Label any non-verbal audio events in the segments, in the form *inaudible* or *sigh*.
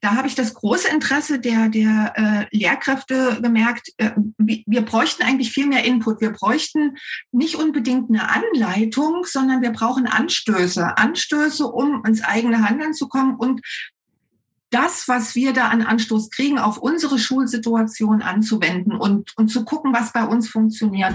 da habe ich das große Interesse der, der äh, Lehrkräfte gemerkt, äh, wir bräuchten eigentlich viel mehr Input. Wir bräuchten nicht unbedingt eine Anleitung, sondern wir brauchen Anstöße. Anstöße, um ins eigene Handeln zu kommen und das, was wir da an Anstoß kriegen, auf unsere Schulsituation anzuwenden und, und zu gucken, was bei uns funktioniert.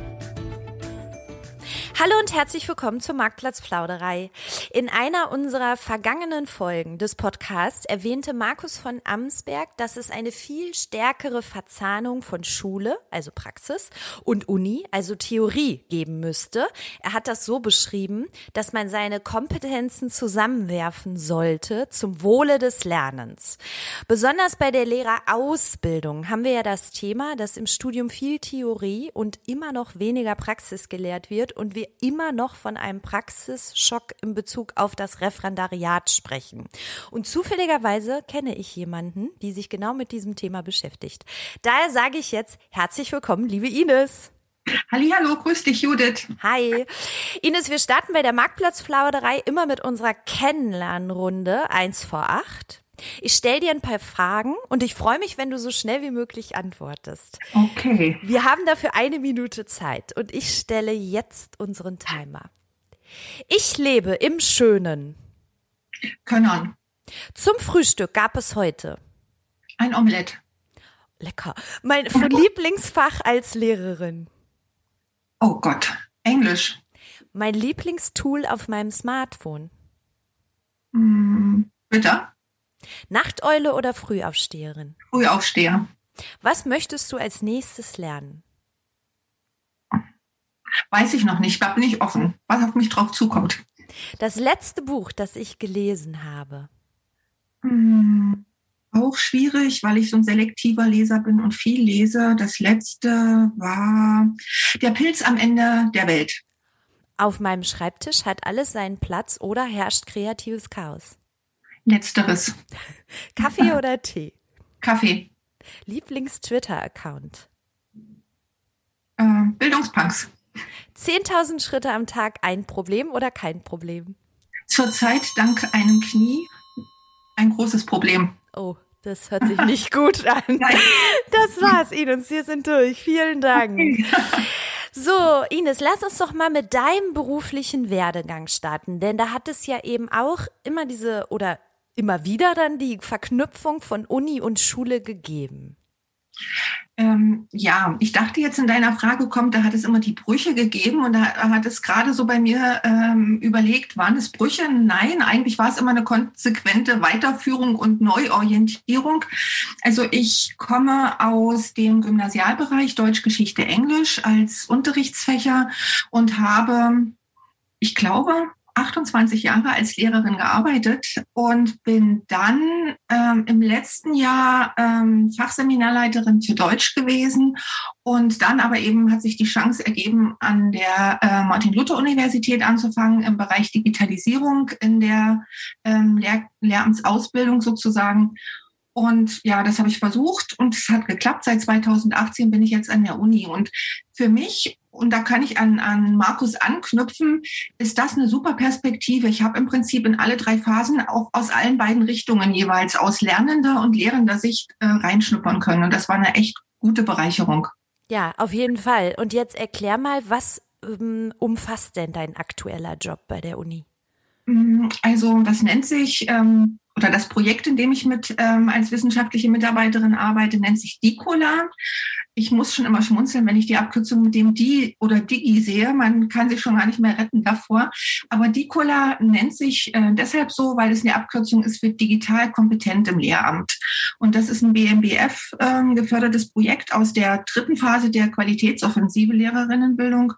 Hallo und herzlich willkommen zur Marktplatzplauderei. In einer unserer vergangenen Folgen des Podcasts erwähnte Markus von Amsberg, dass es eine viel stärkere Verzahnung von Schule, also Praxis, und Uni, also Theorie, geben müsste. Er hat das so beschrieben, dass man seine Kompetenzen zusammenwerfen sollte zum Wohle des Lernens. Besonders bei der Lehrerausbildung haben wir ja das Thema, dass im Studium viel Theorie und immer noch weniger Praxis gelehrt wird und wir immer noch von einem Praxisschock in Bezug auf das Referendariat sprechen. Und zufälligerweise kenne ich jemanden, die sich genau mit diesem Thema beschäftigt. Daher sage ich jetzt herzlich willkommen, liebe Ines. Hallo, grüß dich, Judith. Hi. Ines, wir starten bei der Marktplatzflauderei immer mit unserer Kennenlernrunde 1 vor 8. Ich stelle dir ein paar Fragen und ich freue mich, wenn du so schnell wie möglich antwortest. Okay. Wir haben dafür eine Minute Zeit und ich stelle jetzt unseren Timer. Ich lebe im schönen Können. Zum Frühstück gab es heute ein Omelett. Lecker. Mein Lieblingsfach als Lehrerin. Oh Gott, Englisch. Mein Lieblingstool auf meinem Smartphone. Mm, bitte? Nachteule oder Frühaufsteherin? Frühaufsteher. Was möchtest du als nächstes lernen? Weiß ich noch nicht, da bin ich offen, was auf mich drauf zukommt. Das letzte Buch, das ich gelesen habe. Hm, auch schwierig, weil ich so ein selektiver Leser bin und viel lese. Das letzte war Der Pilz am Ende der Welt. Auf meinem Schreibtisch hat alles seinen Platz oder herrscht kreatives Chaos. Letzteres. Kaffee oder Tee? Kaffee. Lieblings-Twitter-Account? Äh, Bildungspunks. 10.000 Schritte am Tag ein Problem oder kein Problem? Zurzeit dank einem Knie ein großes Problem. Oh, das hört sich nicht gut *laughs* an. Nein. Das war's, Ines. Wir sind durch. Vielen Dank. So, Ines, lass uns doch mal mit deinem beruflichen Werdegang starten, denn da hat es ja eben auch immer diese oder immer wieder dann die Verknüpfung von Uni und Schule gegeben? Ähm, ja, ich dachte jetzt in deiner Frage kommt, da hat es immer die Brüche gegeben und da hat es gerade so bei mir ähm, überlegt, waren es Brüche? Nein, eigentlich war es immer eine konsequente Weiterführung und Neuorientierung. Also ich komme aus dem Gymnasialbereich Deutsch, Geschichte, Englisch als Unterrichtsfächer und habe, ich glaube, 28 Jahre als Lehrerin gearbeitet und bin dann ähm, im letzten Jahr ähm, Fachseminarleiterin für Deutsch gewesen. Und dann aber eben hat sich die Chance ergeben, an der äh, Martin-Luther-Universität anzufangen im Bereich Digitalisierung in der ähm, Lehr Lehramtsausbildung sozusagen. Und ja, das habe ich versucht und es hat geklappt. Seit 2018 bin ich jetzt an der Uni. Und für mich und da kann ich an, an Markus anknüpfen, ist das eine super Perspektive. Ich habe im Prinzip in alle drei Phasen auch aus allen beiden Richtungen jeweils aus lernender und lehrender Sicht äh, reinschnuppern können. Und das war eine echt gute Bereicherung. Ja, auf jeden Fall. Und jetzt erklär mal, was ähm, umfasst denn dein aktueller Job bei der Uni? Mm, also das nennt sich ähm, oder das Projekt, in dem ich mit ähm, als wissenschaftliche Mitarbeiterin arbeite, nennt sich DICOLA. Ich muss schon immer schmunzeln, wenn ich die Abkürzung mit dem Di oder Digi sehe. Man kann sich schon gar nicht mehr retten davor. Aber DICOLA nennt sich äh, deshalb so, weil es eine Abkürzung ist für digital kompetent im Lehramt. Und das ist ein BMBF äh, gefördertes Projekt aus der dritten Phase der Qualitätsoffensive Lehrerinnenbildung.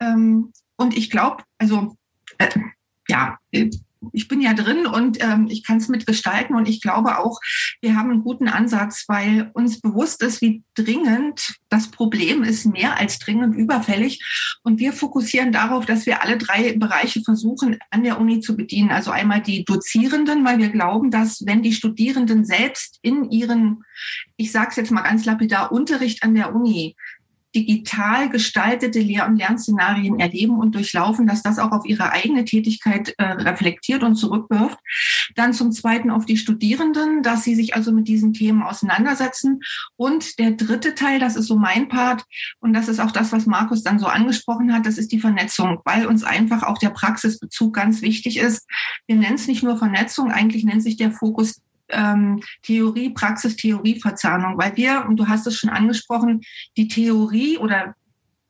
Ähm, und ich glaube, also äh, ja, ich bin ja drin und ähm, ich kann es mitgestalten und ich glaube auch, wir haben einen guten Ansatz, weil uns bewusst ist, wie dringend das Problem ist, mehr als dringend überfällig. Und wir fokussieren darauf, dass wir alle drei Bereiche versuchen, an der Uni zu bedienen. Also einmal die Dozierenden, weil wir glauben, dass wenn die Studierenden selbst in ihren, ich sage es jetzt mal ganz lapidar, Unterricht an der Uni digital gestaltete Lehr- und Lernszenarien erleben und durchlaufen, dass das auch auf ihre eigene Tätigkeit äh, reflektiert und zurückwirft. Dann zum Zweiten auf die Studierenden, dass sie sich also mit diesen Themen auseinandersetzen. Und der dritte Teil, das ist so mein Part, und das ist auch das, was Markus dann so angesprochen hat, das ist die Vernetzung, weil uns einfach auch der Praxisbezug ganz wichtig ist. Wir nennen es nicht nur Vernetzung, eigentlich nennt sich der Fokus ähm, Theorie, Praxis, Theorie-Verzahnung, weil wir, und du hast es schon angesprochen, die Theorie oder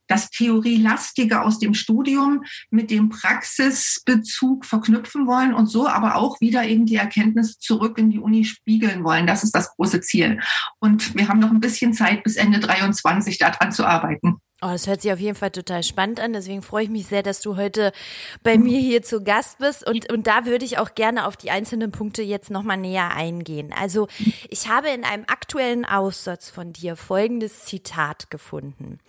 das Theorielastige aus dem Studium mit dem Praxisbezug verknüpfen wollen und so aber auch wieder eben die Erkenntnis zurück in die Uni spiegeln wollen. Das ist das große Ziel. Und wir haben noch ein bisschen Zeit bis Ende 23 daran zu arbeiten. Oh, das hört sich auf jeden Fall total spannend an. Deswegen freue ich mich sehr, dass du heute bei mir hier zu Gast bist. Und, und da würde ich auch gerne auf die einzelnen Punkte jetzt nochmal näher eingehen. Also ich habe in einem aktuellen Aussatz von dir folgendes Zitat gefunden.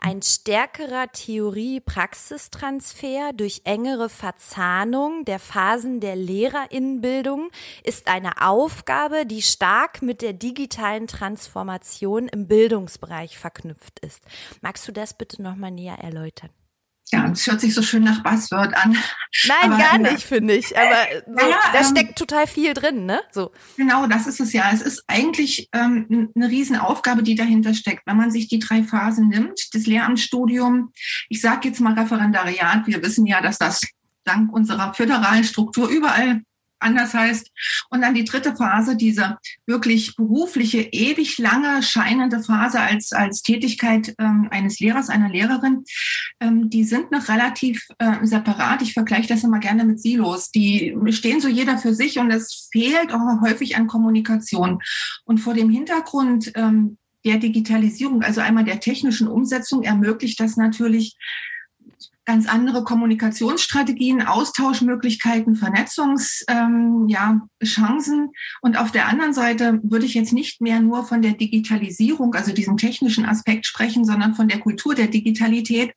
Ein stärkerer Theorie-Praxistransfer durch engere Verzahnung der Phasen der Lehrerinnenbildung ist eine Aufgabe, die stark mit der digitalen Transformation im Bildungsbereich verknüpft ist. Magst du das bitte nochmal näher erläutern? Ja, das hört sich so schön nach Buzzword an. Nein, aber, gar nicht, finde ich. Aber so, ja, da ähm, steckt total viel drin, ne? So. Genau, das ist es ja. Es ist eigentlich ähm, eine Riesenaufgabe, die dahinter steckt. Wenn man sich die drei Phasen nimmt, das Lehramtsstudium, ich sage jetzt mal Referendariat, wir wissen ja, dass das dank unserer föderalen Struktur überall anders heißt. Und dann die dritte Phase, diese wirklich berufliche, ewig lange scheinende Phase als, als Tätigkeit ähm, eines Lehrers, einer Lehrerin, ähm, die sind noch relativ äh, separat. Ich vergleiche das immer gerne mit Silos. Die stehen so jeder für sich und es fehlt auch häufig an Kommunikation. Und vor dem Hintergrund ähm, der Digitalisierung, also einmal der technischen Umsetzung, ermöglicht das natürlich ganz andere Kommunikationsstrategien, Austauschmöglichkeiten, Vernetzungschancen. Ähm, ja. Und auf der anderen Seite würde ich jetzt nicht mehr nur von der Digitalisierung, also diesem technischen Aspekt sprechen, sondern von der Kultur der Digitalität.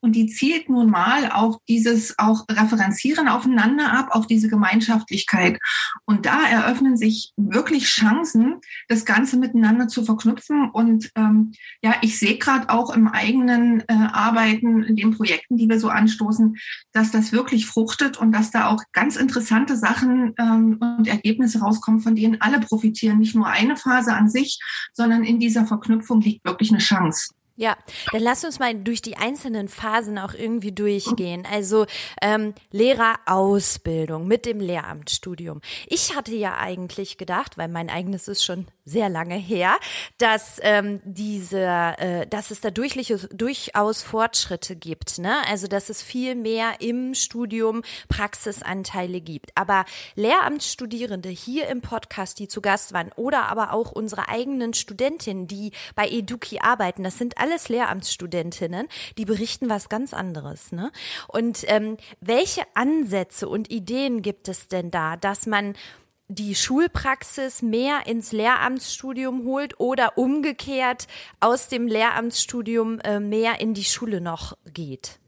Und die zielt nun mal auf dieses auch Referenzieren aufeinander ab, auf diese Gemeinschaftlichkeit. Und da eröffnen sich wirklich Chancen, das Ganze miteinander zu verknüpfen. Und ähm, ja, ich sehe gerade auch im eigenen äh, Arbeiten, in den Projekten, die wir so anstoßen, dass das wirklich fruchtet und dass da auch ganz interessante Sachen ähm, und Ergebnisse rauskommen, von denen alle profitieren. Nicht nur eine Phase an sich, sondern in dieser Verknüpfung liegt wirklich eine Chance. Ja, dann lass uns mal durch die einzelnen Phasen auch irgendwie durchgehen. Also ähm, Lehrerausbildung mit dem Lehramtsstudium. Ich hatte ja eigentlich gedacht, weil mein eigenes ist schon sehr lange her, dass ähm, diese, äh, dass es da durchliche, durchaus Fortschritte gibt. Ne? Also dass es viel mehr im Studium Praxisanteile gibt. Aber Lehramtsstudierende hier im Podcast, die zu Gast waren, oder aber auch unsere eigenen Studentinnen, die bei Eduki arbeiten, das sind alles Lehramtsstudentinnen, die berichten was ganz anderes. Ne? Und ähm, welche Ansätze und Ideen gibt es denn da, dass man die Schulpraxis mehr ins Lehramtsstudium holt oder umgekehrt aus dem Lehramtsstudium äh, mehr in die Schule noch geht?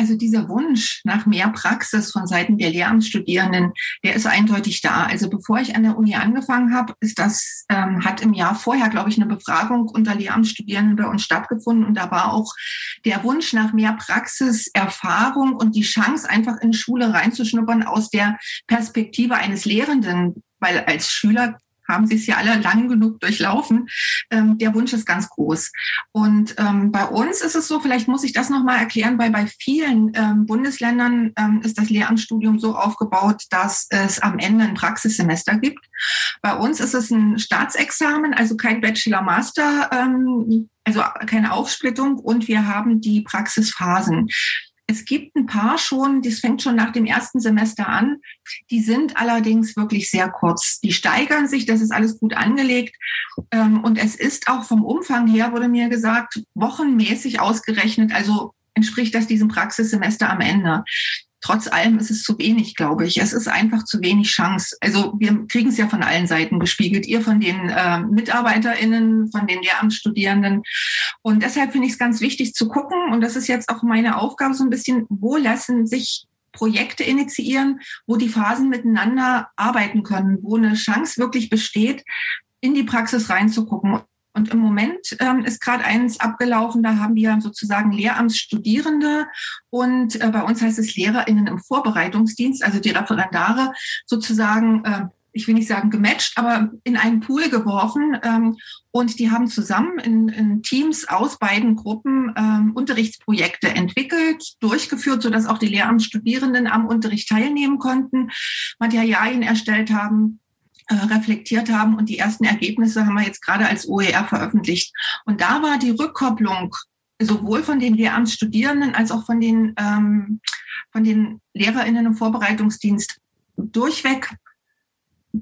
Also dieser Wunsch nach mehr Praxis von Seiten der Lehramtsstudierenden, der ist eindeutig da. Also bevor ich an der Uni angefangen habe, ist das ähm, hat im Jahr vorher, glaube ich, eine Befragung unter Lehramtsstudierenden bei uns stattgefunden und da war auch der Wunsch nach mehr Praxiserfahrung und die Chance einfach in Schule reinzuschnuppern aus der Perspektive eines Lehrenden, weil als Schüler haben sie es ja alle lang genug durchlaufen. Ähm, der Wunsch ist ganz groß. Und ähm, bei uns ist es so, vielleicht muss ich das nochmal erklären, weil bei vielen ähm, Bundesländern ähm, ist das Lehramtsstudium so aufgebaut, dass es am Ende ein Praxissemester gibt. Bei uns ist es ein Staatsexamen, also kein Bachelor-Master, ähm, also keine Aufsplittung und wir haben die Praxisphasen. Es gibt ein paar schon, das fängt schon nach dem ersten Semester an. Die sind allerdings wirklich sehr kurz. Die steigern sich, das ist alles gut angelegt. Ähm, und es ist auch vom Umfang her, wurde mir gesagt, wochenmäßig ausgerechnet. Also entspricht das diesem Praxissemester am Ende. Trotz allem ist es zu wenig, glaube ich. Es ist einfach zu wenig Chance. Also wir kriegen es ja von allen Seiten gespiegelt. Ihr von den äh, MitarbeiterInnen, von den Lehramtsstudierenden. Und deshalb finde ich es ganz wichtig zu gucken. Und das ist jetzt auch meine Aufgabe so ein bisschen, wo lassen sich Projekte initiieren, wo die Phasen miteinander arbeiten können, wo eine Chance wirklich besteht, in die Praxis reinzugucken. Und im Moment ähm, ist gerade eins abgelaufen, da haben wir sozusagen Lehramtsstudierende und äh, bei uns heißt es LehrerInnen im Vorbereitungsdienst, also die Referendare sozusagen, äh, ich will nicht sagen gematcht, aber in einen Pool geworfen. Ähm, und die haben zusammen in, in Teams aus beiden Gruppen ähm, Unterrichtsprojekte entwickelt, durchgeführt, sodass auch die Lehramtsstudierenden am Unterricht teilnehmen konnten, Materialien erstellt haben reflektiert haben und die ersten Ergebnisse haben wir jetzt gerade als OER veröffentlicht. Und da war die Rückkopplung sowohl von den Lehramtsstudierenden als auch von den, ähm, von den LehrerInnen im Vorbereitungsdienst durchweg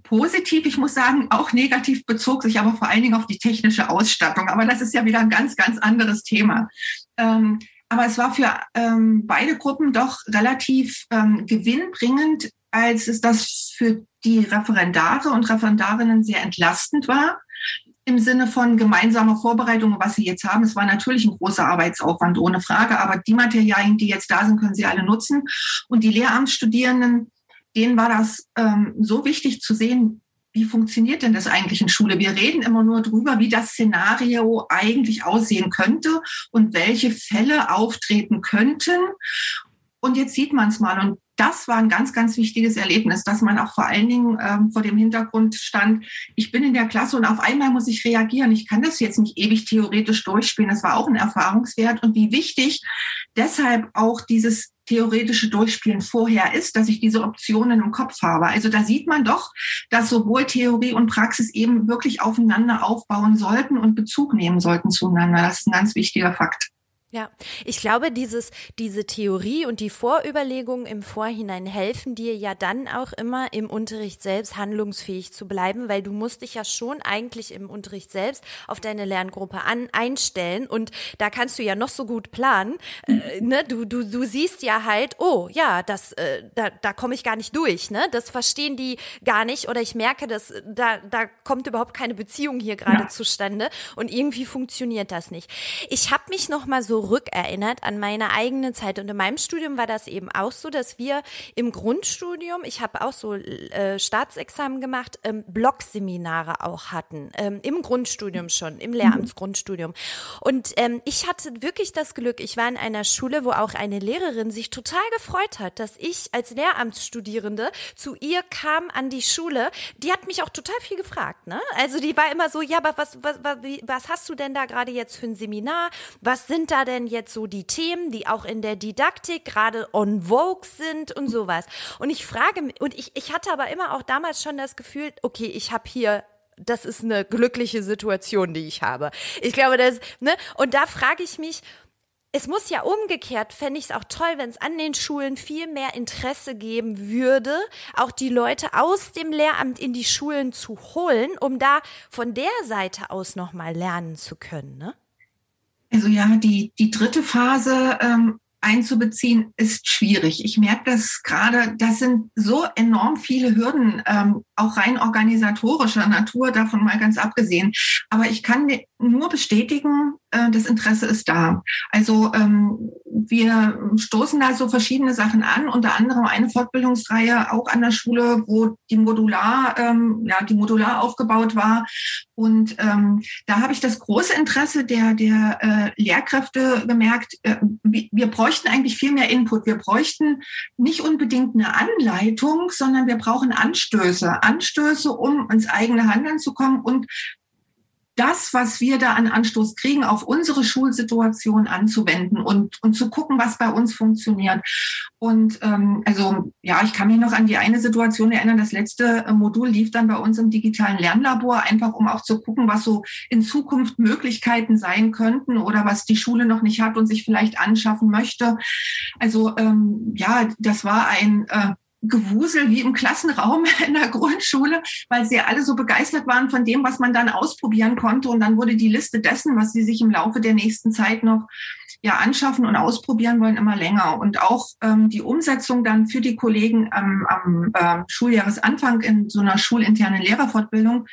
positiv. Ich muss sagen, auch negativ bezog sich aber vor allen Dingen auf die technische Ausstattung. Aber das ist ja wieder ein ganz, ganz anderes Thema. Ähm, aber es war für ähm, beide Gruppen doch relativ ähm, gewinnbringend, als es das für die Referendare und Referendarinnen sehr entlastend war im Sinne von gemeinsamer Vorbereitung, was sie jetzt haben. Es war natürlich ein großer Arbeitsaufwand, ohne Frage, aber die Materialien, die jetzt da sind, können sie alle nutzen. Und die Lehramtsstudierenden, denen war das ähm, so wichtig zu sehen, wie funktioniert denn das eigentlich in Schule? Wir reden immer nur drüber, wie das Szenario eigentlich aussehen könnte und welche Fälle auftreten könnten. Und jetzt sieht man es mal. Und das war ein ganz, ganz wichtiges Erlebnis, dass man auch vor allen Dingen ähm, vor dem Hintergrund stand, ich bin in der Klasse und auf einmal muss ich reagieren. Ich kann das jetzt nicht ewig theoretisch durchspielen. Das war auch ein Erfahrungswert. Und wie wichtig deshalb auch dieses theoretische Durchspielen vorher ist, dass ich diese Optionen im Kopf habe. Also da sieht man doch, dass sowohl Theorie und Praxis eben wirklich aufeinander aufbauen sollten und Bezug nehmen sollten zueinander. Das ist ein ganz wichtiger Fakt. Ja, ich glaube, dieses, diese Theorie und die Vorüberlegungen im Vorhinein helfen dir ja dann auch immer im Unterricht selbst handlungsfähig zu bleiben, weil du musst dich ja schon eigentlich im Unterricht selbst auf deine Lerngruppe an, einstellen und da kannst du ja noch so gut planen. Äh, ne? du, du, du siehst ja halt, oh ja, das, äh, da, da komme ich gar nicht durch, ne? Das verstehen die gar nicht oder ich merke, dass da, da kommt überhaupt keine Beziehung hier gerade ja. zustande und irgendwie funktioniert das nicht. Ich habe mich noch mal so rückerinnert an meine eigene Zeit. Und in meinem Studium war das eben auch so, dass wir im Grundstudium, ich habe auch so äh, Staatsexamen gemacht, ähm, Blogseminare auch hatten. Ähm, Im Grundstudium schon, im Lehramtsgrundstudium. Und ähm, ich hatte wirklich das Glück, ich war in einer Schule, wo auch eine Lehrerin sich total gefreut hat, dass ich als Lehramtsstudierende zu ihr kam an die Schule. Die hat mich auch total viel gefragt. Ne? Also die war immer so, ja, aber was, was, was, was hast du denn da gerade jetzt für ein Seminar? Was sind da denn jetzt so die Themen, die auch in der Didaktik gerade on vogue sind und sowas. Und ich frage mich, und ich, ich hatte aber immer auch damals schon das Gefühl, okay, ich habe hier das ist eine glückliche Situation, die ich habe. Ich glaube, das, ne? Und da frage ich mich, es muss ja umgekehrt, fände ich es auch toll, wenn es an den Schulen viel mehr Interesse geben würde, auch die Leute aus dem Lehramt in die Schulen zu holen, um da von der Seite aus nochmal lernen zu können, ne? Also ja, die, die dritte Phase ähm, einzubeziehen ist schwierig. Ich merke das gerade, das sind so enorm viele Hürden, ähm, auch rein organisatorischer Natur, davon mal ganz abgesehen. Aber ich kann nur bestätigen, äh, das Interesse ist da. Also ähm, wir stoßen da so verschiedene Sachen an, unter anderem eine Fortbildungsreihe auch an der Schule, wo die modular, ähm, ja, die modular aufgebaut war. Und ähm, da habe ich das große Interesse der, der äh, Lehrkräfte gemerkt, äh, wir bräuchten eigentlich viel mehr Input. Wir bräuchten nicht unbedingt eine Anleitung, sondern wir brauchen Anstöße. Anstöße, um ins eigene Handeln zu kommen und das, was wir da an Anstoß kriegen, auf unsere Schulsituation anzuwenden und, und zu gucken, was bei uns funktioniert. Und ähm, also ja, ich kann mich noch an die eine Situation erinnern. Das letzte äh, Modul lief dann bei uns im digitalen Lernlabor, einfach um auch zu gucken, was so in Zukunft Möglichkeiten sein könnten oder was die Schule noch nicht hat und sich vielleicht anschaffen möchte. Also ähm, ja, das war ein äh, Gewusel wie im Klassenraum *laughs* in der Grundschule, weil sie alle so begeistert waren von dem, was man dann ausprobieren konnte. Und dann wurde die Liste dessen, was sie sich im Laufe der nächsten Zeit noch ja anschaffen und ausprobieren wollen, immer länger. Und auch ähm, die Umsetzung dann für die Kollegen am, am äh, Schuljahresanfang in so einer schulinternen Lehrerfortbildung,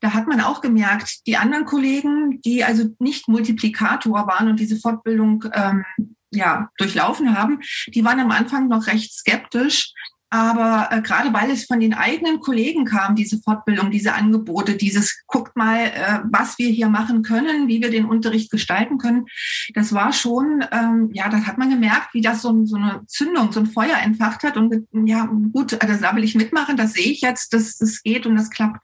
da hat man auch gemerkt, die anderen Kollegen, die also nicht Multiplikator waren und diese Fortbildung ähm, ja, durchlaufen haben, die waren am Anfang noch recht skeptisch, aber äh, gerade weil es von den eigenen Kollegen kam, diese Fortbildung, diese Angebote, dieses guckt mal, äh, was wir hier machen können, wie wir den Unterricht gestalten können, das war schon, ähm, ja, das hat man gemerkt, wie das so, so eine Zündung, so ein Feuer entfacht hat. Und ja, gut, also da will ich mitmachen, das sehe ich jetzt, dass das geht und das klappt.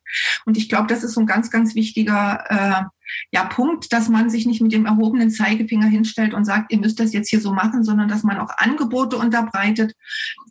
Und ich glaube, das ist so ein ganz, ganz wichtiger äh, ja, Punkt, dass man sich nicht mit dem erhobenen Zeigefinger hinstellt und sagt, ihr müsst das jetzt hier so machen, sondern dass man auch Angebote unterbreitet.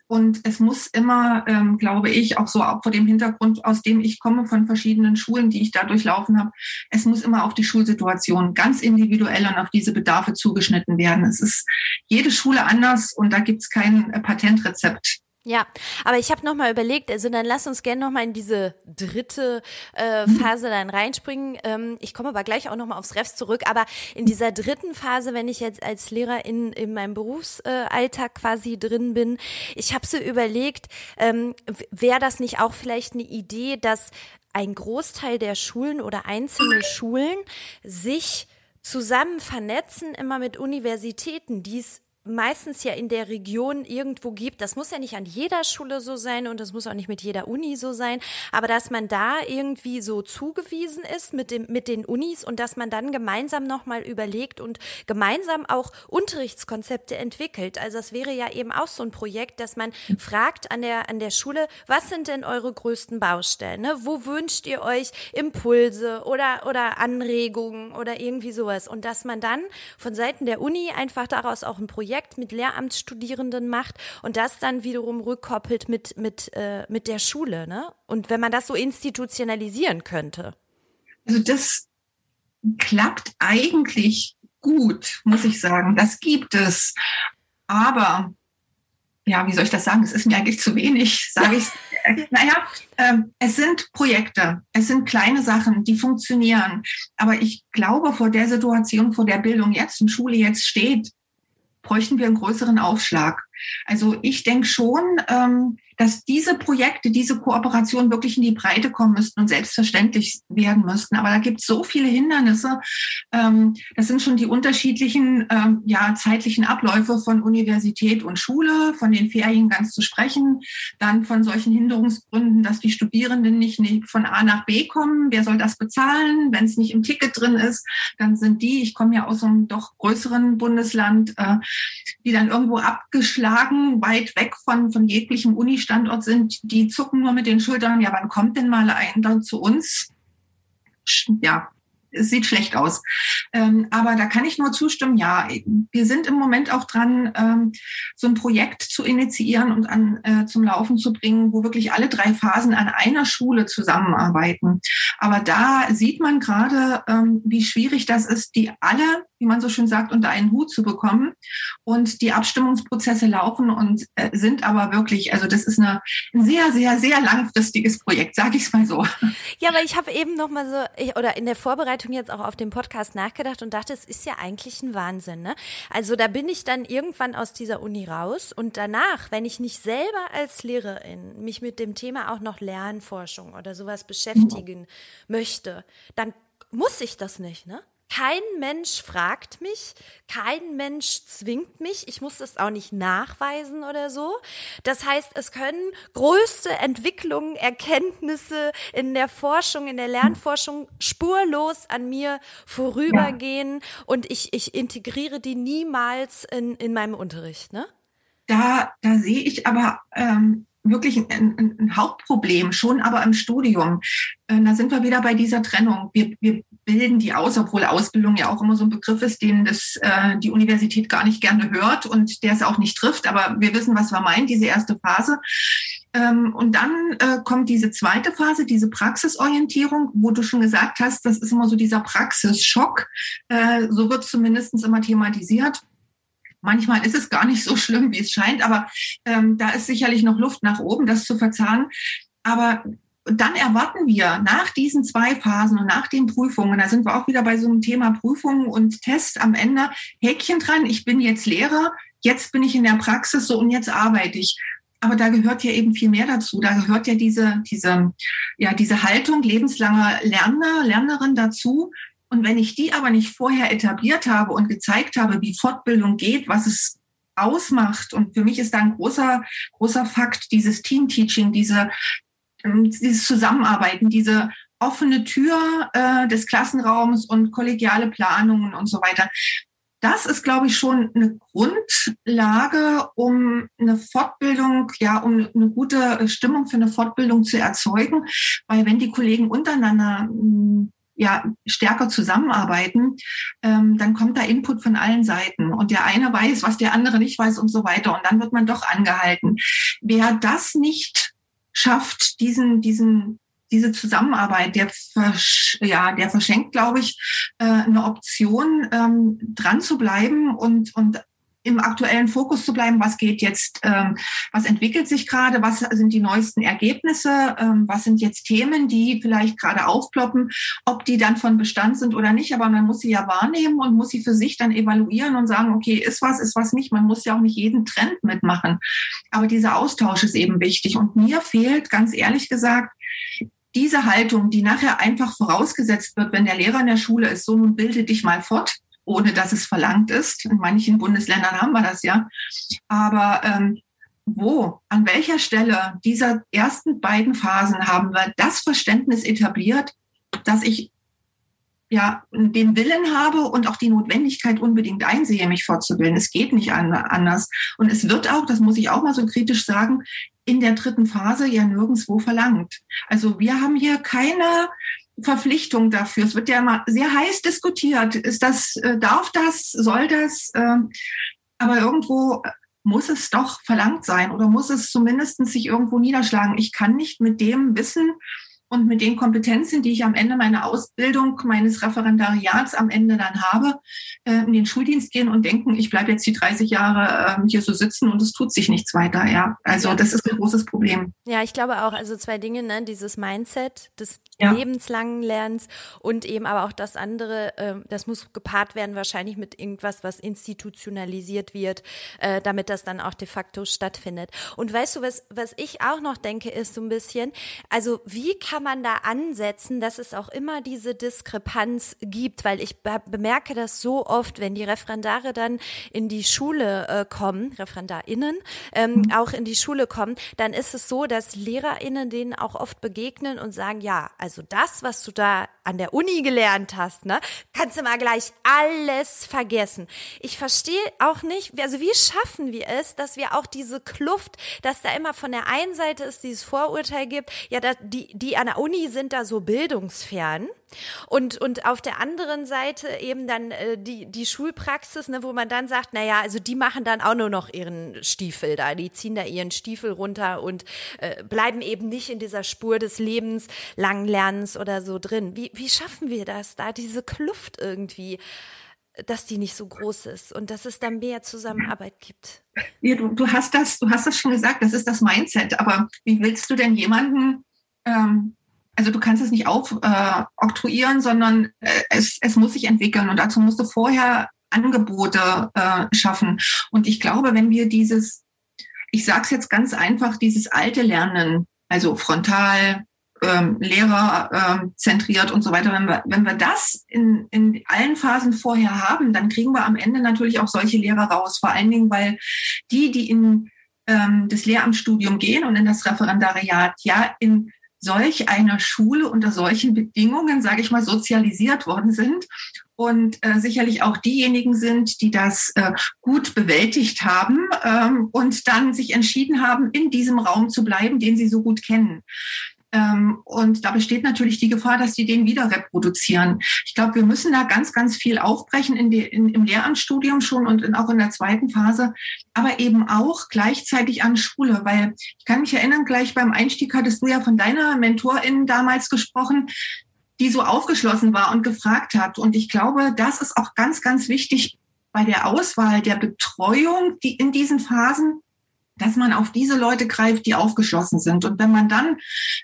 Und es muss immer, ähm, glaube ich, auch so auch vor dem Hintergrund, aus dem ich komme, von verschiedenen Schulen, die ich da durchlaufen habe, es muss immer auf die Schulsituation ganz individuell und auf diese Bedarfe zugeschnitten werden. Es ist jede Schule anders und da gibt es kein Patentrezept. Ja, aber ich habe noch mal überlegt, also dann lass uns gerne noch mal in diese dritte äh, mhm. Phase dann reinspringen. Ähm, ich komme aber gleich auch noch mal aufs Refs zurück. Aber in dieser dritten Phase, wenn ich jetzt als Lehrer in, in meinem Berufsalltag quasi drin bin, ich habe so überlegt, ähm, wäre das nicht auch vielleicht eine Idee, dass ein Großteil der Schulen oder einzelne Schulen sich zusammen vernetzen, immer mit Universitäten, die es meistens ja in der Region irgendwo gibt. Das muss ja nicht an jeder Schule so sein und das muss auch nicht mit jeder Uni so sein, aber dass man da irgendwie so zugewiesen ist mit dem mit den Unis und dass man dann gemeinsam noch mal überlegt und gemeinsam auch Unterrichtskonzepte entwickelt. Also das wäre ja eben auch so ein Projekt, dass man fragt an der an der Schule, was sind denn eure größten Baustellen? Ne? Wo wünscht ihr euch Impulse oder oder Anregungen oder irgendwie sowas und dass man dann von Seiten der Uni einfach daraus auch ein Projekt Projekt mit Lehramtsstudierenden macht und das dann wiederum rückkoppelt mit, mit, äh, mit der Schule. Ne? Und wenn man das so institutionalisieren könnte. Also das klappt eigentlich gut, muss ich sagen. Das gibt es. Aber, ja, wie soll ich das sagen? Es ist mir eigentlich zu wenig, sage ich. *laughs* naja, äh, es sind Projekte, es sind kleine Sachen, die funktionieren. Aber ich glaube, vor der Situation, vor der Bildung jetzt und Schule jetzt steht, bräuchten wir einen größeren Aufschlag. Also ich denke schon, ähm, dass diese Projekte, diese Kooperation wirklich in die Breite kommen müssten und selbstverständlich werden müssten. Aber da gibt es so viele Hindernisse. Ähm, das sind schon die unterschiedlichen ähm, ja, zeitlichen Abläufe von Universität und Schule, von den Ferien ganz zu sprechen, dann von solchen Hinderungsgründen, dass die Studierenden nicht von A nach B kommen. Wer soll das bezahlen? Wenn es nicht im Ticket drin ist, dann sind die, ich komme ja aus einem doch größeren Bundesland, äh, die dann irgendwo abgeschlagen, weit weg von, von jeglichem Uni Standort sind, die zucken nur mit den Schultern, ja, wann kommt denn mal ein dann zu uns? Ja, es sieht schlecht aus. Ähm, aber da kann ich nur zustimmen, ja, wir sind im Moment auch dran, ähm, so ein Projekt zu initiieren und an, äh, zum Laufen zu bringen, wo wirklich alle drei Phasen an einer Schule zusammenarbeiten. Aber da sieht man gerade, ähm, wie schwierig das ist, die alle wie man so schön sagt, unter einen Hut zu bekommen. Und die Abstimmungsprozesse laufen und äh, sind aber wirklich, also das ist eine, ein sehr, sehr, sehr langfristiges Projekt, sage ich es mal so. Ja, aber ich habe eben noch mal so, ich, oder in der Vorbereitung jetzt auch auf den Podcast nachgedacht und dachte, es ist ja eigentlich ein Wahnsinn. Ne? Also da bin ich dann irgendwann aus dieser Uni raus und danach, wenn ich nicht selber als Lehrerin mich mit dem Thema auch noch Lernforschung oder sowas beschäftigen mhm. möchte, dann muss ich das nicht, ne? Kein Mensch fragt mich, kein Mensch zwingt mich, ich muss das auch nicht nachweisen oder so. Das heißt, es können größte Entwicklungen, Erkenntnisse in der Forschung, in der Lernforschung spurlos an mir vorübergehen ja. und ich, ich integriere die niemals in, in meinem Unterricht. Ne? Da, da sehe ich aber ähm, wirklich ein, ein, ein, Hauptproblem, schon aber im Studium. Äh, da sind wir wieder bei dieser Trennung. Wir, wir bilden die aus, obwohl Ausbildung ja auch immer so ein Begriff ist, den das, äh, die Universität gar nicht gerne hört und der es auch nicht trifft. Aber wir wissen, was wir meinen, diese erste Phase. Ähm, und dann äh, kommt diese zweite Phase, diese Praxisorientierung, wo du schon gesagt hast, das ist immer so dieser Praxisschock. Äh, so wird zumindest immer thematisiert Manchmal ist es gar nicht so schlimm, wie es scheint, aber ähm, da ist sicherlich noch Luft nach oben, das zu verzahnen. Aber dann erwarten wir nach diesen zwei Phasen und nach den Prüfungen, da sind wir auch wieder bei so einem Thema Prüfungen und Test am Ende, Häkchen dran, ich bin jetzt Lehrer, jetzt bin ich in der Praxis so und jetzt arbeite ich. Aber da gehört ja eben viel mehr dazu. Da gehört ja diese, diese, ja, diese Haltung lebenslanger Lerner, Lernerin dazu. Und wenn ich die aber nicht vorher etabliert habe und gezeigt habe, wie Fortbildung geht, was es ausmacht, und für mich ist da ein großer, großer Fakt, dieses Team-Teaching, diese, ähm, dieses Zusammenarbeiten, diese offene Tür äh, des Klassenraums und kollegiale Planungen und so weiter das ist, glaube ich, schon eine Grundlage, um eine Fortbildung, ja, um eine gute Stimmung für eine Fortbildung zu erzeugen. Weil wenn die Kollegen untereinander hm, ja, stärker zusammenarbeiten, ähm, dann kommt da Input von allen Seiten. Und der eine weiß, was der andere nicht weiß und so weiter. Und dann wird man doch angehalten. Wer das nicht schafft, diesen, diesen diese Zusammenarbeit, der, versch ja, der verschenkt, glaube ich, äh, eine Option, ähm, dran zu bleiben und, und im aktuellen Fokus zu bleiben, was geht jetzt, ähm, was entwickelt sich gerade, was sind die neuesten Ergebnisse, ähm, was sind jetzt Themen, die vielleicht gerade aufploppen, ob die dann von Bestand sind oder nicht, aber man muss sie ja wahrnehmen und muss sie für sich dann evaluieren und sagen, okay, ist was, ist was nicht. Man muss ja auch nicht jeden Trend mitmachen. Aber dieser Austausch ist eben wichtig. Und mir fehlt, ganz ehrlich gesagt, diese Haltung, die nachher einfach vorausgesetzt wird, wenn der Lehrer in der Schule ist, so nun bilde dich mal fort, ohne dass es verlangt ist. In manchen Bundesländern haben wir das ja. Aber ähm, wo, an welcher Stelle dieser ersten beiden Phasen haben wir das Verständnis etabliert, dass ich ja den Willen habe und auch die Notwendigkeit unbedingt einsehe, mich fortzubilden. Es geht nicht anders. Und es wird auch, das muss ich auch mal so kritisch sagen, in der dritten Phase ja nirgendwo verlangt. Also wir haben hier keine Verpflichtung dafür. Es wird ja immer sehr heiß diskutiert. Ist das, äh, darf das, soll das? Äh, aber irgendwo muss es doch verlangt sein oder muss es zumindest sich irgendwo niederschlagen. Ich kann nicht mit dem Wissen, und mit den Kompetenzen, die ich am Ende meiner Ausbildung, meines Referendariats am Ende dann habe, äh, in den Schuldienst gehen und denken, ich bleibe jetzt die 30 Jahre ähm, hier so sitzen und es tut sich nichts weiter. Ja, also das ist ein großes Problem. Ja, ich glaube auch, also zwei Dinge, ne? dieses Mindset des ja. lebenslangen Lernens und eben aber auch das andere, äh, das muss gepaart werden wahrscheinlich mit irgendwas, was institutionalisiert wird, äh, damit das dann auch de facto stattfindet. Und weißt du, was, was ich auch noch denke, ist so ein bisschen, also wie kann man da ansetzen, dass es auch immer diese Diskrepanz gibt? Weil ich bemerke das so oft, wenn die Referendare dann in die Schule äh, kommen, ReferendarInnen, ähm, mhm. auch in die Schule kommen, dann ist es so, dass LehrerInnen denen auch oft begegnen und sagen, ja, also das, was du da an der Uni gelernt hast, ne, kannst du mal gleich alles vergessen. Ich verstehe auch nicht, also wie schaffen wir es, dass wir auch diese Kluft, dass da immer von der einen Seite es dieses Vorurteil gibt, ja, die, die an der Uni sind da so bildungsfern. Und, und auf der anderen Seite eben dann äh, die, die Schulpraxis, ne, wo man dann sagt, naja, also die machen dann auch nur noch ihren Stiefel da, die ziehen da ihren Stiefel runter und äh, bleiben eben nicht in dieser Spur des lebenslangen Lernens oder so drin. Wie, wie schaffen wir das, da diese Kluft irgendwie? dass die nicht so groß ist und dass es dann mehr Zusammenarbeit gibt. Ja, du, du hast das, du hast das schon gesagt, das ist das Mindset. Aber wie willst du denn jemanden ähm, also du kannst es nicht aufoktroyieren, äh, sondern äh, es, es muss sich entwickeln und dazu musst du vorher Angebote äh, schaffen. Und ich glaube, wenn wir dieses, ich sage es jetzt ganz einfach, dieses alte Lernen, also frontal, ähm, Lehrer ähm, zentriert und so weiter, wenn wir, wenn wir das in, in allen Phasen vorher haben, dann kriegen wir am Ende natürlich auch solche Lehrer raus. Vor allen Dingen, weil die, die in ähm, das Lehramtsstudium gehen und in das Referendariat, ja in solch einer Schule unter solchen Bedingungen, sage ich mal, sozialisiert worden sind und äh, sicherlich auch diejenigen sind, die das äh, gut bewältigt haben ähm, und dann sich entschieden haben, in diesem Raum zu bleiben, den sie so gut kennen. Ähm, und da besteht natürlich die Gefahr, dass die den wieder reproduzieren. Ich glaube, wir müssen da ganz, ganz viel aufbrechen in die, in, im Lehramtsstudium schon und in, auch in der zweiten Phase, aber eben auch gleichzeitig an Schule, weil ich kann mich erinnern, gleich beim Einstieg hattest du ja von deiner Mentorin damals gesprochen, die so aufgeschlossen war und gefragt hat. Und ich glaube, das ist auch ganz, ganz wichtig, bei der Auswahl der Betreuung, die in diesen Phasen, dass man auf diese Leute greift, die aufgeschlossen sind. Und wenn man dann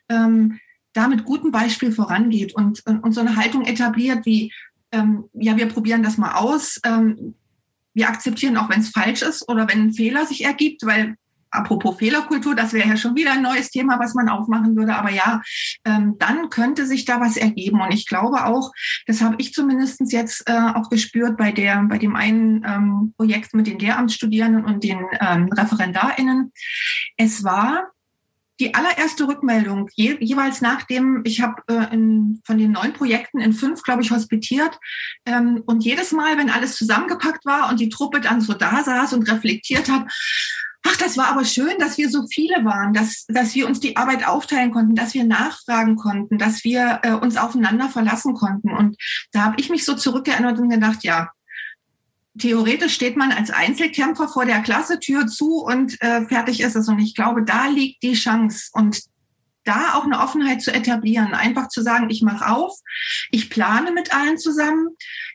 ähm, da mit gutem Beispiel vorangeht und, und, und so eine Haltung etabliert wie, ähm, ja, wir probieren das mal aus, ähm, wir akzeptieren auch, wenn es falsch ist oder wenn ein Fehler sich ergibt, weil apropos Fehlerkultur, das wäre ja schon wieder ein neues Thema, was man aufmachen würde. Aber ja, ähm, dann könnte sich da was ergeben. Und ich glaube auch, das habe ich zumindest jetzt äh, auch gespürt bei der, bei dem einen ähm, Projekt mit den Lehramtsstudierenden und den ähm, ReferendarInnen. Es war die allererste Rückmeldung, je, jeweils nachdem, ich habe äh, von den neun Projekten in fünf, glaube ich, hospitiert. Ähm, und jedes Mal, wenn alles zusammengepackt war und die Truppe dann so da saß und reflektiert hat, ach, das war aber schön, dass wir so viele waren, dass, dass wir uns die Arbeit aufteilen konnten, dass wir nachfragen konnten, dass wir äh, uns aufeinander verlassen konnten. Und da habe ich mich so zurückgeerinnert und gedacht, ja, theoretisch steht man als Einzelkämpfer vor der Klasse, Tür zu und äh, fertig ist es. Und ich glaube, da liegt die Chance. Und da auch eine Offenheit zu etablieren, einfach zu sagen, ich mache auf, ich plane mit allen zusammen,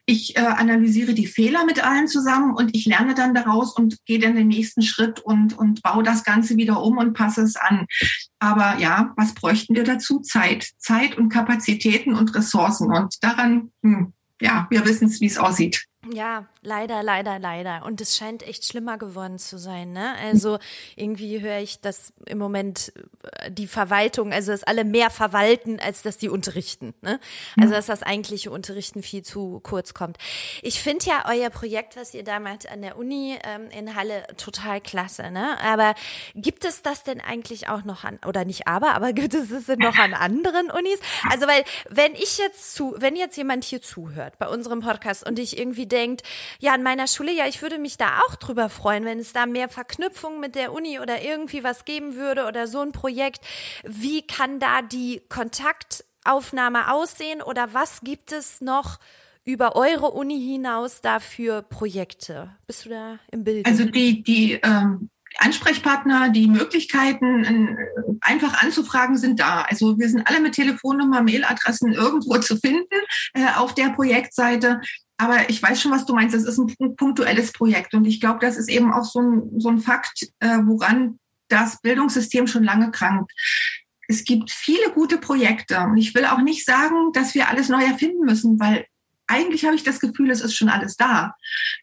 ich äh, analysiere die Fehler mit allen zusammen und ich lerne dann daraus und gehe dann den nächsten Schritt und, und baue das Ganze wieder um und passe es an. Aber ja, was bräuchten wir dazu? Zeit. Zeit und Kapazitäten und Ressourcen. Und daran, hm, ja, wir wissen es, wie es aussieht. Ja, leider, leider, leider. Und es scheint echt schlimmer geworden zu sein. Ne? Also irgendwie höre ich, dass im Moment äh, die Verwaltung, also dass alle mehr verwalten, als dass die unterrichten. Ne? Also dass das eigentliche Unterrichten viel zu kurz kommt. Ich finde ja euer Projekt, was ihr damals an der Uni ähm, in Halle, total klasse. Ne? Aber gibt es das denn eigentlich auch noch an, oder nicht aber, aber gibt es es denn noch an anderen Unis? Also weil, wenn ich jetzt zu, wenn jetzt jemand hier zuhört bei unserem Podcast und ich irgendwie denkt, ja, an meiner Schule, ja, ich würde mich da auch drüber freuen, wenn es da mehr Verknüpfung mit der Uni oder irgendwie was geben würde oder so ein Projekt. Wie kann da die Kontaktaufnahme aussehen oder was gibt es noch? über eure Uni hinaus dafür Projekte? Bist du da im Bild? Also die, die ähm, Ansprechpartner, die Möglichkeiten äh, einfach anzufragen sind da. Also wir sind alle mit Telefonnummer, Mailadressen irgendwo *laughs* zu finden äh, auf der Projektseite. Aber ich weiß schon, was du meinst. Das ist ein punktuelles Projekt. Und ich glaube, das ist eben auch so ein, so ein Fakt, äh, woran das Bildungssystem schon lange krankt. Es gibt viele gute Projekte. Und ich will auch nicht sagen, dass wir alles neu erfinden müssen, weil eigentlich habe ich das Gefühl, es ist schon alles da.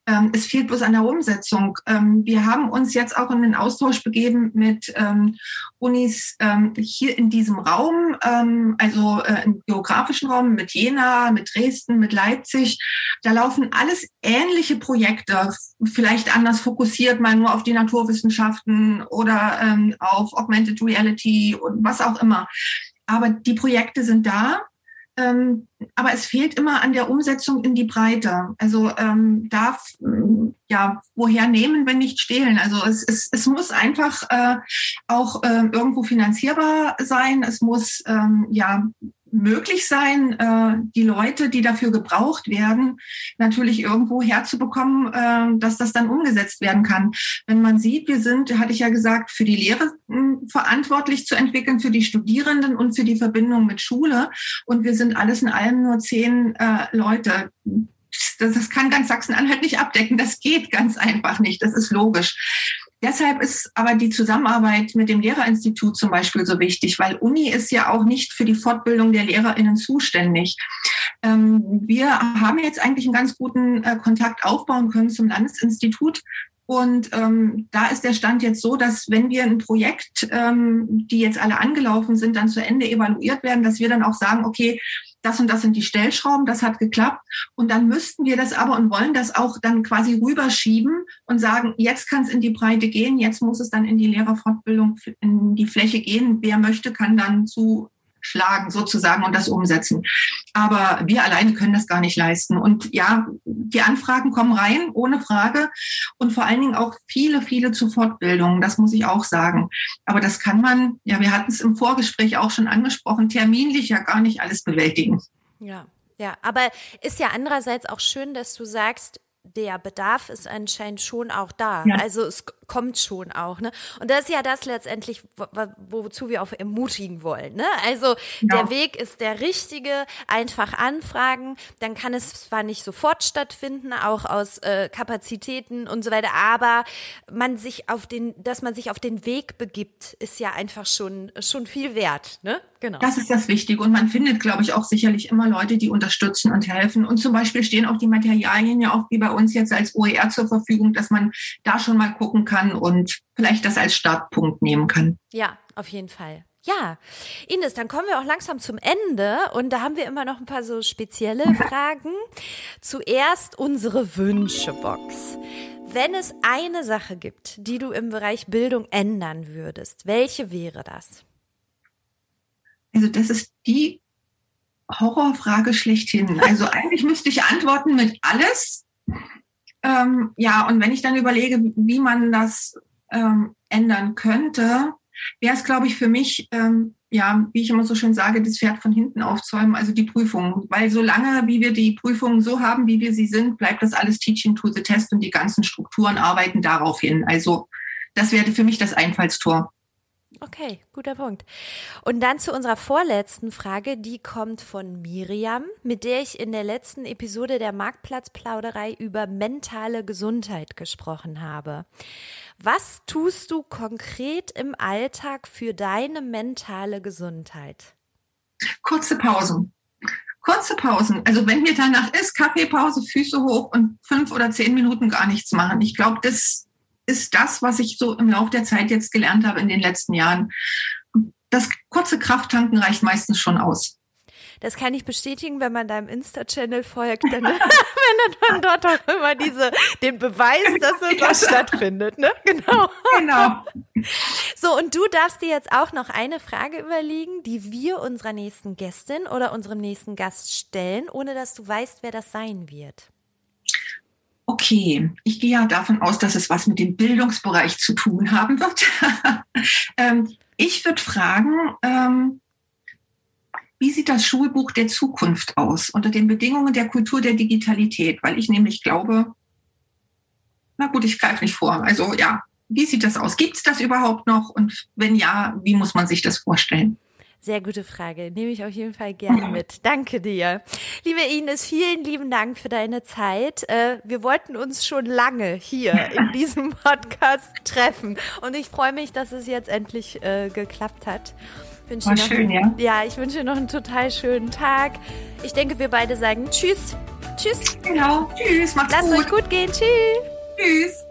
Ähm, es fehlt bloß an der Umsetzung. Ähm, wir haben uns jetzt auch in den Austausch begeben mit ähm, Unis ähm, hier in diesem Raum, ähm, also äh, im geografischen Raum mit Jena, mit Dresden, mit Leipzig. Da laufen alles ähnliche Projekte, vielleicht anders fokussiert, mal nur auf die Naturwissenschaften oder ähm, auf Augmented Reality und was auch immer. Aber die Projekte sind da ähm, aber es fehlt immer an der Umsetzung in die Breite. Also ähm, darf ja woher nehmen, wenn nicht stehlen. Also es, es, es muss einfach äh, auch äh, irgendwo finanzierbar sein. Es muss ähm, ja möglich sein, äh, die Leute, die dafür gebraucht werden, natürlich irgendwo herzubekommen, äh, dass das dann umgesetzt werden kann. Wenn man sieht, wir sind, hatte ich ja gesagt, für die Lehre hm, verantwortlich zu entwickeln, für die Studierenden und für die Verbindung mit Schule. Und wir sind alles in allem nur zehn äh, Leute das, das kann ganz Sachsen-Anhalt nicht abdecken. Das geht ganz einfach nicht. Das ist logisch. Deshalb ist aber die Zusammenarbeit mit dem Lehrerinstitut zum Beispiel so wichtig, weil Uni ist ja auch nicht für die Fortbildung der LehrerInnen zuständig. Ähm, wir haben jetzt eigentlich einen ganz guten äh, Kontakt aufbauen können zum Landesinstitut. Und ähm, da ist der Stand jetzt so, dass wenn wir ein Projekt, ähm, die jetzt alle angelaufen sind, dann zu Ende evaluiert werden, dass wir dann auch sagen, okay, das und das sind die Stellschrauben, das hat geklappt. Und dann müssten wir das aber und wollen das auch dann quasi rüberschieben und sagen, jetzt kann es in die Breite gehen, jetzt muss es dann in die Lehrerfortbildung, in die Fläche gehen. Wer möchte, kann dann zu schlagen sozusagen und das umsetzen. Aber wir alleine können das gar nicht leisten. Und ja, die Anfragen kommen rein, ohne Frage. Und vor allen Dingen auch viele, viele zu Fortbildungen. Das muss ich auch sagen. Aber das kann man, ja, wir hatten es im Vorgespräch auch schon angesprochen, terminlich ja gar nicht alles bewältigen. Ja. Ja, aber ist ja andererseits auch schön, dass du sagst, der Bedarf ist anscheinend schon auch da. Ja. Also es kommt schon auch, ne? Und das ist ja das letztendlich, wo, wozu wir auch ermutigen wollen, ne? Also ja. der Weg ist der richtige, einfach anfragen, dann kann es zwar nicht sofort stattfinden, auch aus äh, Kapazitäten und so weiter, aber man sich auf den, dass man sich auf den Weg begibt, ist ja einfach schon schon viel wert, ne? Genau. Das ist das Wichtige. Und man findet, glaube ich, auch sicherlich immer Leute, die unterstützen und helfen. Und zum Beispiel stehen auch die Materialien ja auch wie bei uns jetzt als OER zur Verfügung, dass man da schon mal gucken kann und vielleicht das als Startpunkt nehmen kann. Ja, auf jeden Fall. Ja, Ines, dann kommen wir auch langsam zum Ende und da haben wir immer noch ein paar so spezielle *laughs* Fragen. Zuerst unsere Wünschebox. Wenn es eine Sache gibt, die du im Bereich Bildung ändern würdest, welche wäre das? Also das ist die Horrorfrage schlechthin. Also eigentlich müsste ich antworten mit alles. Ähm, ja, und wenn ich dann überlege, wie man das ähm, ändern könnte, wäre es, glaube ich, für mich, ähm, ja, wie ich immer so schön sage, das Pferd von hinten aufzäumen, also die Prüfungen. Weil solange, wie wir die Prüfungen so haben, wie wir sie sind, bleibt das alles Teaching to the Test und die ganzen Strukturen arbeiten darauf hin. Also das wäre für mich das Einfallstor. Okay, guter Punkt. Und dann zu unserer vorletzten Frage, die kommt von Miriam, mit der ich in der letzten Episode der Marktplatzplauderei über mentale Gesundheit gesprochen habe. Was tust du konkret im Alltag für deine mentale Gesundheit? Kurze Pausen. Kurze Pausen. Also wenn mir danach ist, Kaffeepause, Füße hoch und fünf oder zehn Minuten gar nichts machen. Ich glaube, das ist das, was ich so im Laufe der Zeit jetzt gelernt habe in den letzten Jahren. Das kurze Krafttanken reicht meistens schon aus. Das kann ich bestätigen, wenn man deinem Insta-Channel folgt, dann *laughs* findet man dort auch immer diese, den Beweis, *laughs* dass es ja. stattfindet, ne? *laughs* Genau. Genau. So, und du darfst dir jetzt auch noch eine Frage überlegen, die wir unserer nächsten Gästin oder unserem nächsten Gast stellen, ohne dass du weißt, wer das sein wird okay, ich gehe ja davon aus, dass es was mit dem Bildungsbereich zu tun haben wird. *laughs* ähm, ich würde fragen, ähm, wie sieht das Schulbuch der Zukunft aus unter den Bedingungen der Kultur der Digitalität? Weil ich nämlich glaube, na gut, ich greife nicht vor. Also ja, wie sieht das aus? Gibt es das überhaupt noch? Und wenn ja, wie muss man sich das vorstellen? Sehr gute Frage. Nehme ich auf jeden Fall gerne mit. Danke dir. Liebe Ines, vielen lieben Dank für deine Zeit. Äh, wir wollten uns schon lange hier in *laughs* diesem Podcast treffen. Und ich freue mich, dass es jetzt endlich äh, geklappt hat. Wünsche War schön, einen, ja? Ja, ich wünsche dir noch einen total schönen Tag. Ich denke, wir beide sagen Tschüss. Tschüss. Genau. Tschüss. Macht's Lasst gut. euch gut gehen. Tschüss. Tschüss.